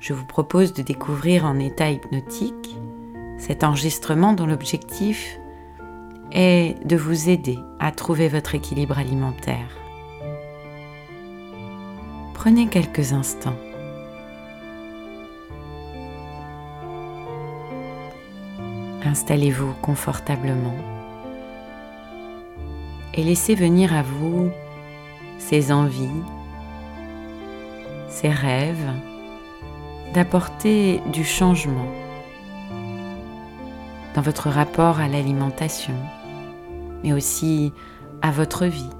je vous propose de découvrir en état hypnotique cet enregistrement dont l'objectif est de vous aider à trouver votre équilibre alimentaire. Prenez quelques instants. Installez-vous confortablement et laissez venir à vous ces envies, ces rêves, d'apporter du changement dans votre rapport à l'alimentation, mais aussi à votre vie,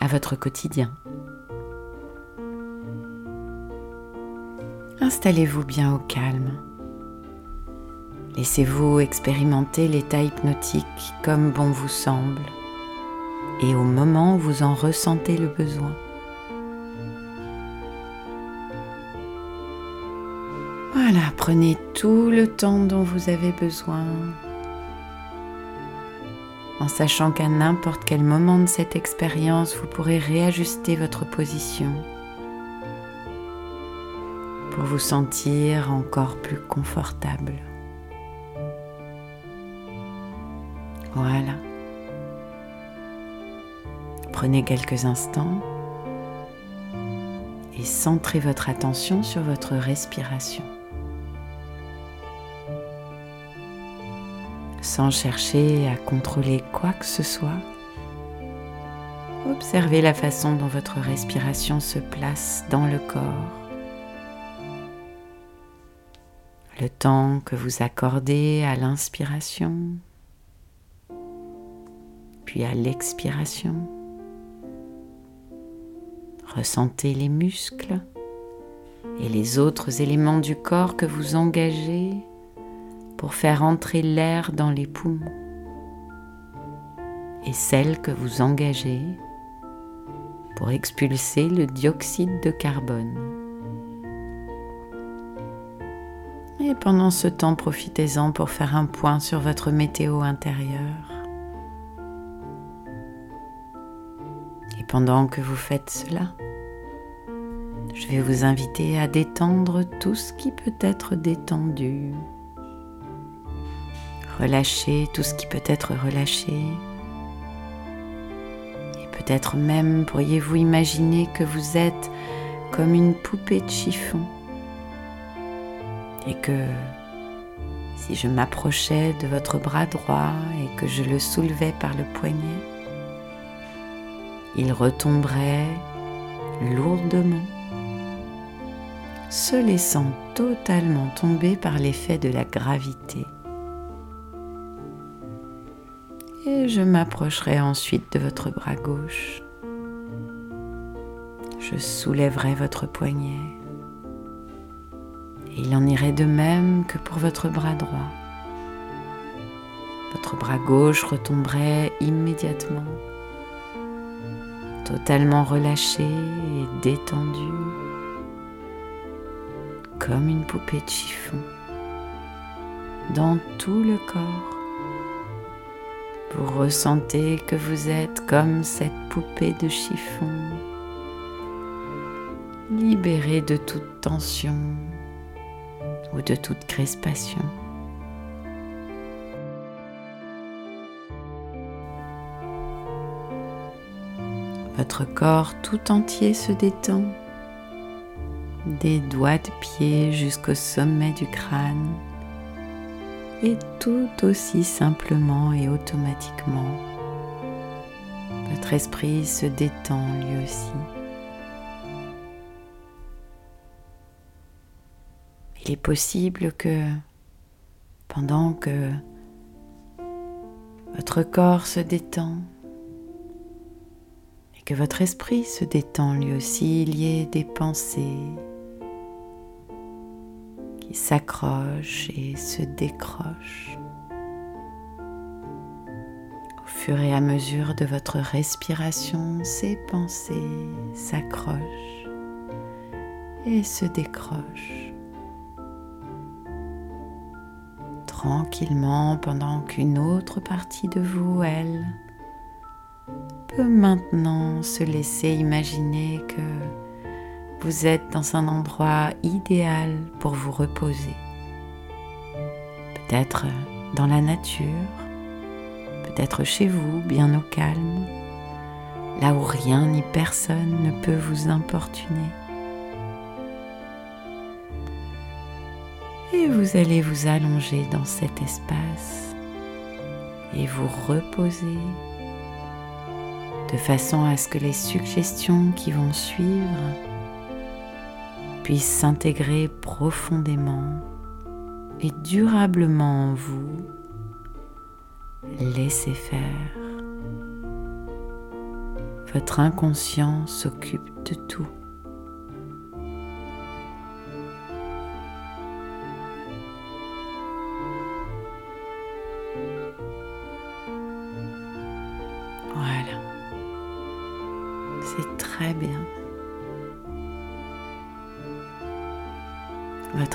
à votre quotidien. Installez-vous bien au calme. Laissez-vous expérimenter l'état hypnotique comme bon vous semble et au moment où vous en ressentez le besoin. Voilà, prenez tout le temps dont vous avez besoin, en sachant qu'à n'importe quel moment de cette expérience, vous pourrez réajuster votre position pour vous sentir encore plus confortable. Voilà. Prenez quelques instants et centrez votre attention sur votre respiration. Sans chercher à contrôler quoi que ce soit. Observez la façon dont votre respiration se place dans le corps. Le temps que vous accordez à l'inspiration, puis à l'expiration. Ressentez les muscles et les autres éléments du corps que vous engagez pour faire entrer l'air dans les poumons et celle que vous engagez pour expulser le dioxyde de carbone. Et pendant ce temps, profitez-en pour faire un point sur votre météo intérieure. Et pendant que vous faites cela, je vais vous inviter à détendre tout ce qui peut être détendu. Relâchez tout ce qui peut être relâché. Et peut-être même pourriez-vous imaginer que vous êtes comme une poupée de chiffon. Et que si je m'approchais de votre bras droit et que je le soulevais par le poignet, il retomberait lourdement, se laissant totalement tomber par l'effet de la gravité. Et je m'approcherai ensuite de votre bras gauche. Je soulèverai votre poignet. Et il en irait de même que pour votre bras droit. Votre bras gauche retomberait immédiatement, totalement relâché et détendu, comme une poupée de chiffon, dans tout le corps vous ressentez que vous êtes comme cette poupée de chiffon, libérée de toute tension ou de toute crispation. Votre corps tout entier se détend, des doigts de pied jusqu'au sommet du crâne et tout aussi simplement et automatiquement, votre esprit se détend lui aussi. Il est possible que pendant que votre corps se détend et que votre esprit se détend lui aussi, il y ait des pensées qui s'accrochent et se décrochent au fur et à mesure de votre respiration, ces pensées s'accrochent et se décrochent. tranquillement pendant qu'une autre partie de vous, elle, peut maintenant se laisser imaginer que vous êtes dans un endroit idéal pour vous reposer. Peut-être dans la nature, peut-être chez vous, bien au calme, là où rien ni personne ne peut vous importuner. Et vous allez vous allonger dans cet espace et vous reposer de façon à ce que les suggestions qui vont suivre puissent s'intégrer profondément et durablement en vous. Laissez faire. Votre inconscient s'occupe de tout.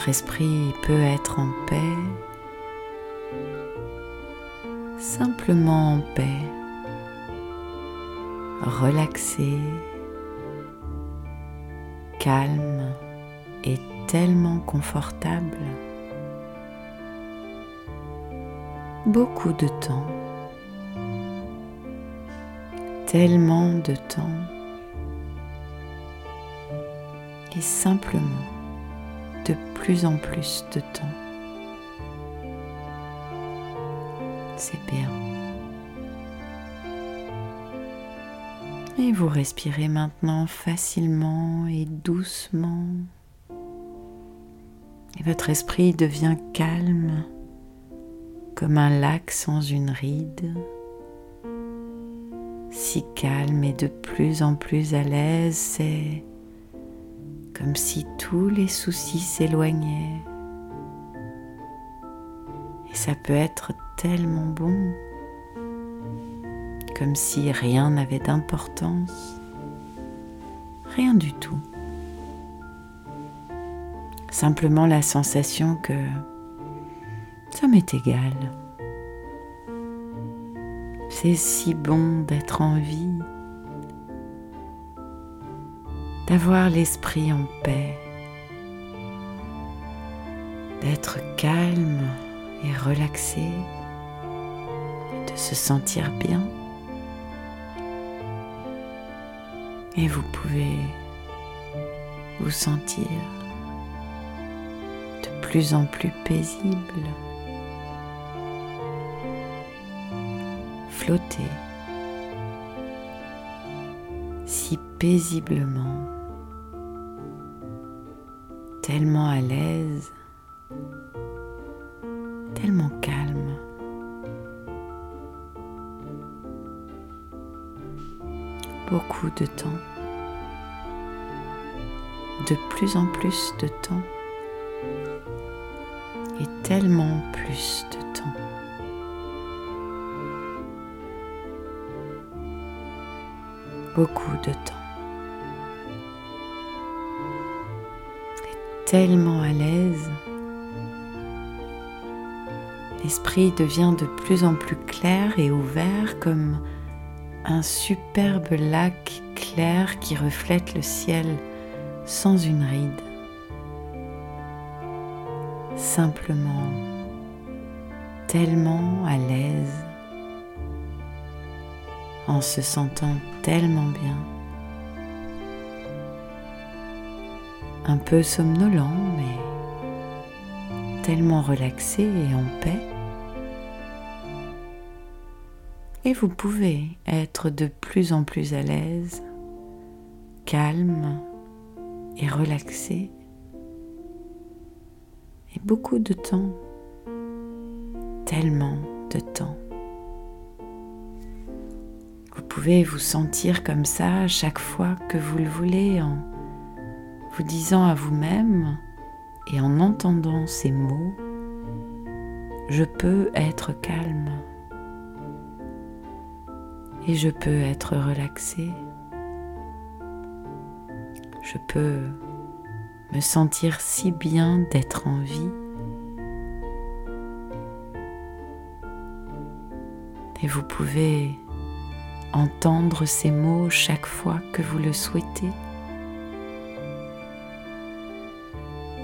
Votre esprit peut être en paix, simplement en paix, relaxé, calme et tellement confortable. Beaucoup de temps, tellement de temps. Et simplement de plus en plus de temps. C'est bien. Et vous respirez maintenant facilement et doucement. Et votre esprit devient calme comme un lac sans une ride, si calme et de plus en plus à l'aise, c'est comme si tous les soucis s'éloignaient. Et ça peut être tellement bon, comme si rien n'avait d'importance, rien du tout. Simplement la sensation que ça m'est égal. C'est si bon d'être en vie d'avoir l'esprit en paix, d'être calme et relaxé, de se sentir bien. Et vous pouvez vous sentir de plus en plus paisible, flotter si paisiblement tellement à l'aise, tellement calme. Beaucoup de temps, de plus en plus de temps et tellement plus de temps. Beaucoup de temps. Tellement à l'aise. L'esprit devient de plus en plus clair et ouvert comme un superbe lac clair qui reflète le ciel sans une ride. Simplement, tellement à l'aise, en se sentant tellement bien. Un peu somnolent, mais tellement relaxé et en paix. Et vous pouvez être de plus en plus à l'aise, calme et relaxé. Et beaucoup de temps, tellement de temps. Vous pouvez vous sentir comme ça chaque fois que vous le voulez en vous disant à vous-même et en entendant ces mots, je peux être calme et je peux être relaxé. Je peux me sentir si bien d'être en vie. Et vous pouvez entendre ces mots chaque fois que vous le souhaitez.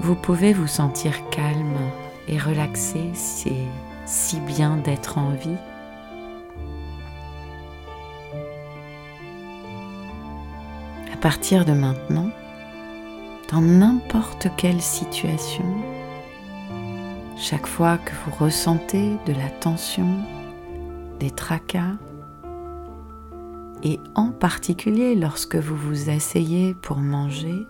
Vous pouvez vous sentir calme et relaxé, c'est si bien d'être en vie. À partir de maintenant, dans n'importe quelle situation, chaque fois que vous ressentez de la tension, des tracas, et en particulier lorsque vous vous asseyez pour manger,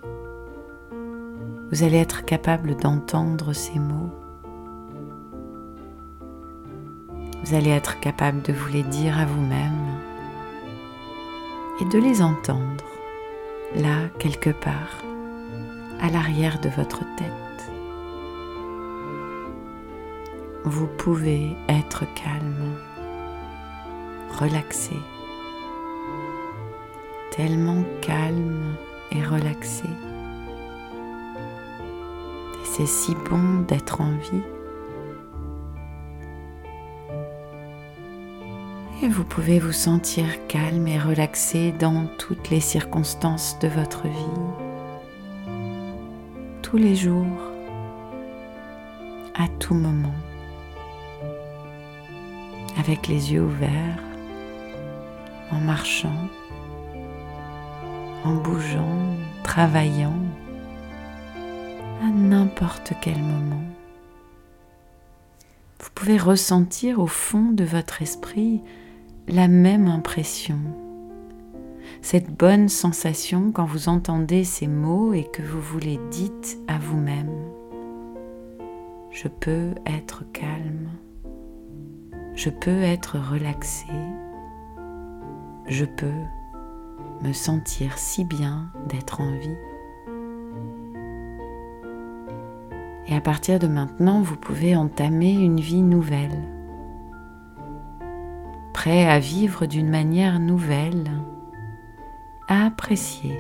vous allez être capable d'entendre ces mots. Vous allez être capable de vous les dire à vous-même et de les entendre là quelque part à l'arrière de votre tête. Vous pouvez être calme, relaxé, tellement calme et relaxé. C'est si bon d'être en vie. Et vous pouvez vous sentir calme et relaxé dans toutes les circonstances de votre vie, tous les jours, à tout moment, avec les yeux ouverts, en marchant, en bougeant, travaillant, à n'importe quel moment. Vous pouvez ressentir au fond de votre esprit la même impression, cette bonne sensation quand vous entendez ces mots et que vous vous les dites à vous-même. Je peux être calme, je peux être relaxé, je peux me sentir si bien d'être en vie. Et à partir de maintenant, vous pouvez entamer une vie nouvelle, prêt à vivre d'une manière nouvelle, à apprécier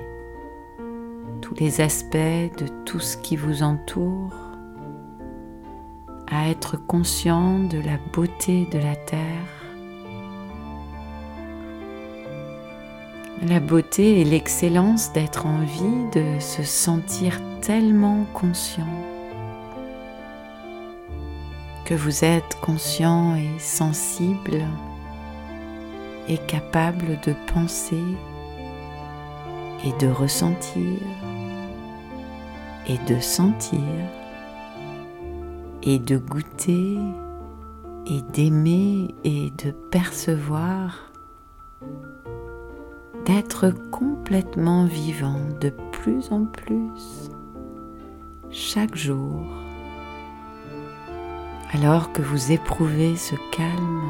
tous les aspects de tout ce qui vous entoure, à être conscient de la beauté de la terre, la beauté et l'excellence d'être en vie, de se sentir tellement conscient que vous êtes conscient et sensible et capable de penser et de ressentir et de sentir et de goûter et d'aimer et de percevoir, d'être complètement vivant de plus en plus chaque jour alors que vous éprouvez ce calme,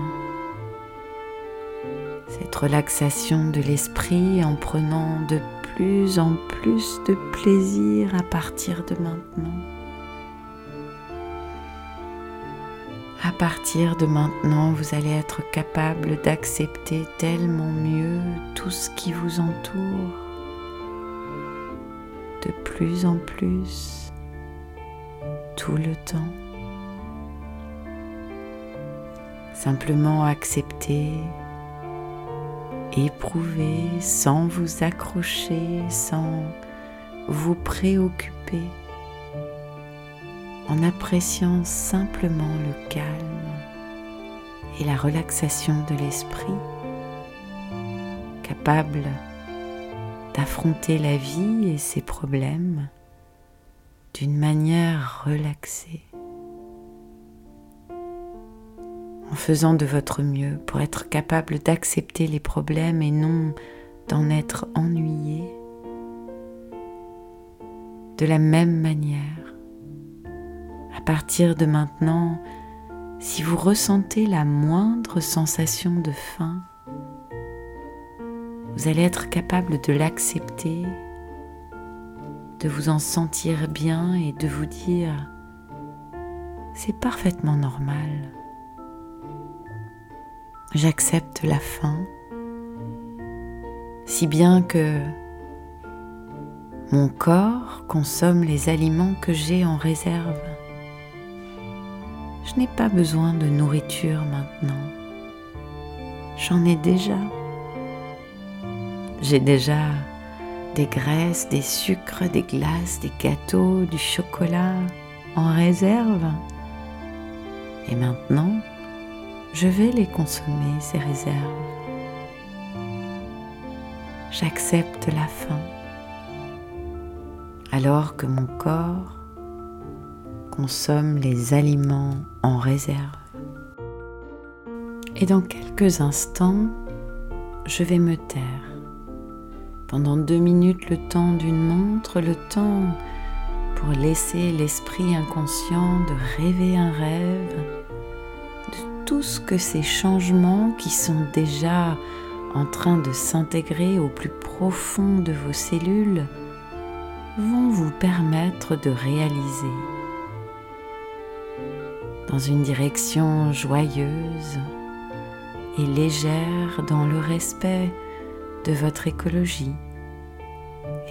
cette relaxation de l'esprit en prenant de plus en plus de plaisir à partir de maintenant. À partir de maintenant, vous allez être capable d'accepter tellement mieux tout ce qui vous entoure, de plus en plus, tout le temps. Simplement accepter, éprouver sans vous accrocher, sans vous préoccuper, en appréciant simplement le calme et la relaxation de l'esprit, capable d'affronter la vie et ses problèmes d'une manière relaxée. En faisant de votre mieux pour être capable d'accepter les problèmes et non d'en être ennuyé. De la même manière, à partir de maintenant, si vous ressentez la moindre sensation de faim, vous allez être capable de l'accepter, de vous en sentir bien et de vous dire c'est parfaitement normal. J'accepte la faim, si bien que mon corps consomme les aliments que j'ai en réserve. Je n'ai pas besoin de nourriture maintenant. J'en ai déjà. J'ai déjà des graisses, des sucres, des glaces, des gâteaux, du chocolat en réserve. Et maintenant, je vais les consommer, ces réserves. J'accepte la faim alors que mon corps consomme les aliments en réserve. Et dans quelques instants, je vais me taire. Pendant deux minutes, le temps d'une montre, le temps pour laisser l'esprit inconscient de rêver un rêve, tout ce que ces changements qui sont déjà en train de s'intégrer au plus profond de vos cellules vont vous permettre de réaliser dans une direction joyeuse et légère dans le respect de votre écologie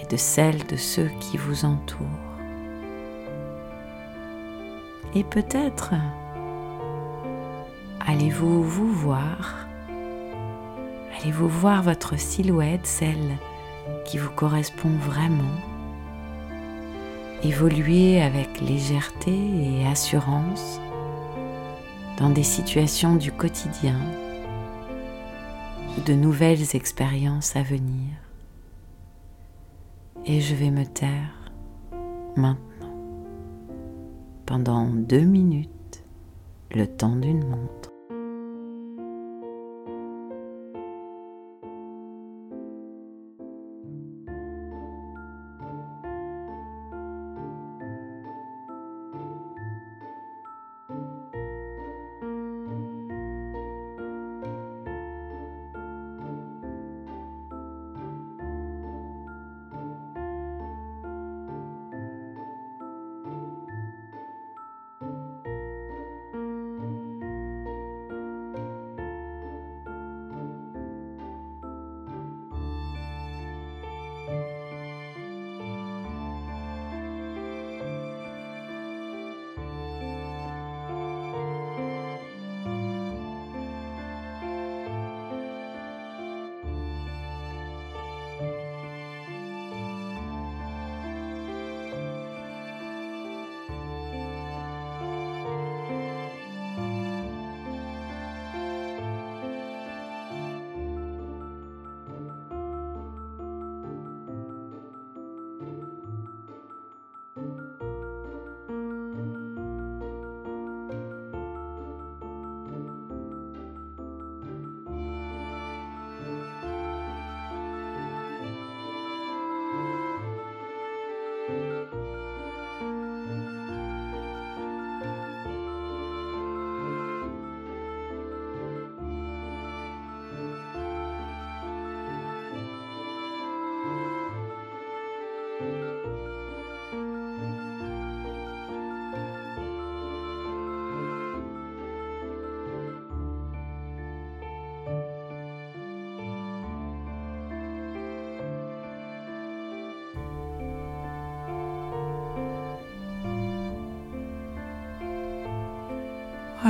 et de celle de ceux qui vous entourent. Et peut-être allez-vous vous voir, allez-vous voir votre silhouette, celle qui vous correspond vraiment, évoluer avec légèreté et assurance dans des situations du quotidien de nouvelles expériences à venir. Et je vais me taire maintenant pendant deux minutes, le temps d'une montre.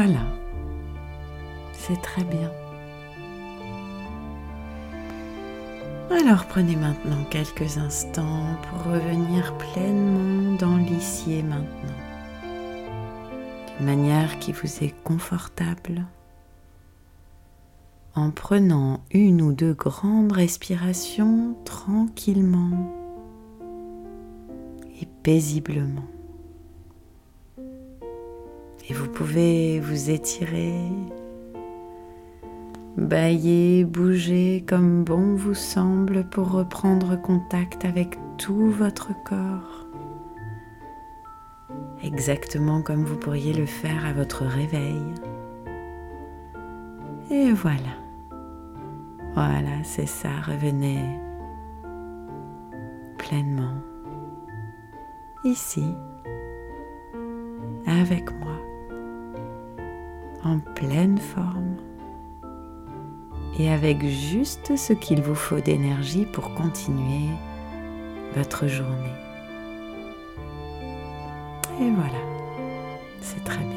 Voilà, c'est très bien. Alors prenez maintenant quelques instants pour revenir pleinement dans l'ici et maintenant, d'une manière qui vous est confortable, en prenant une ou deux grandes respirations tranquillement et paisiblement. Et vous pouvez vous étirer, bailler, bouger comme bon vous semble pour reprendre contact avec tout votre corps. Exactement comme vous pourriez le faire à votre réveil. Et voilà. Voilà, c'est ça, revenez pleinement ici avec moi en pleine forme et avec juste ce qu'il vous faut d'énergie pour continuer votre journée. Et voilà, c'est très bien.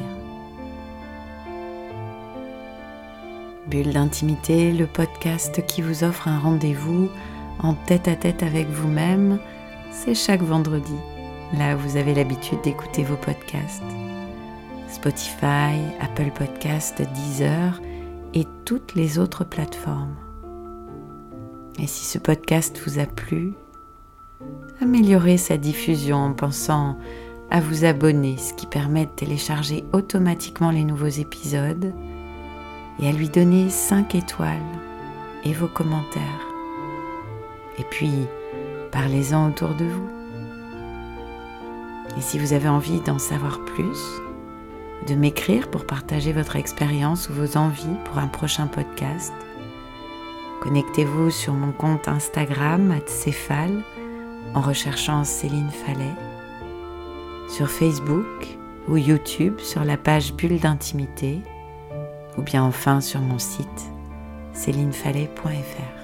Bulle d'intimité, le podcast qui vous offre un rendez-vous en tête à tête avec vous-même, c'est chaque vendredi, là vous avez l'habitude d'écouter vos podcasts. Spotify, Apple Podcast, Deezer et toutes les autres plateformes. Et si ce podcast vous a plu, améliorez sa diffusion en pensant à vous abonner, ce qui permet de télécharger automatiquement les nouveaux épisodes et à lui donner 5 étoiles et vos commentaires. Et puis, parlez-en autour de vous. Et si vous avez envie d'en savoir plus, de m'écrire pour partager votre expérience ou vos envies pour un prochain podcast, connectez-vous sur mon compte Instagram Céphale en recherchant Céline Fallet, sur Facebook ou YouTube sur la page Bulle d'intimité, ou bien enfin sur mon site célinefallet.fr.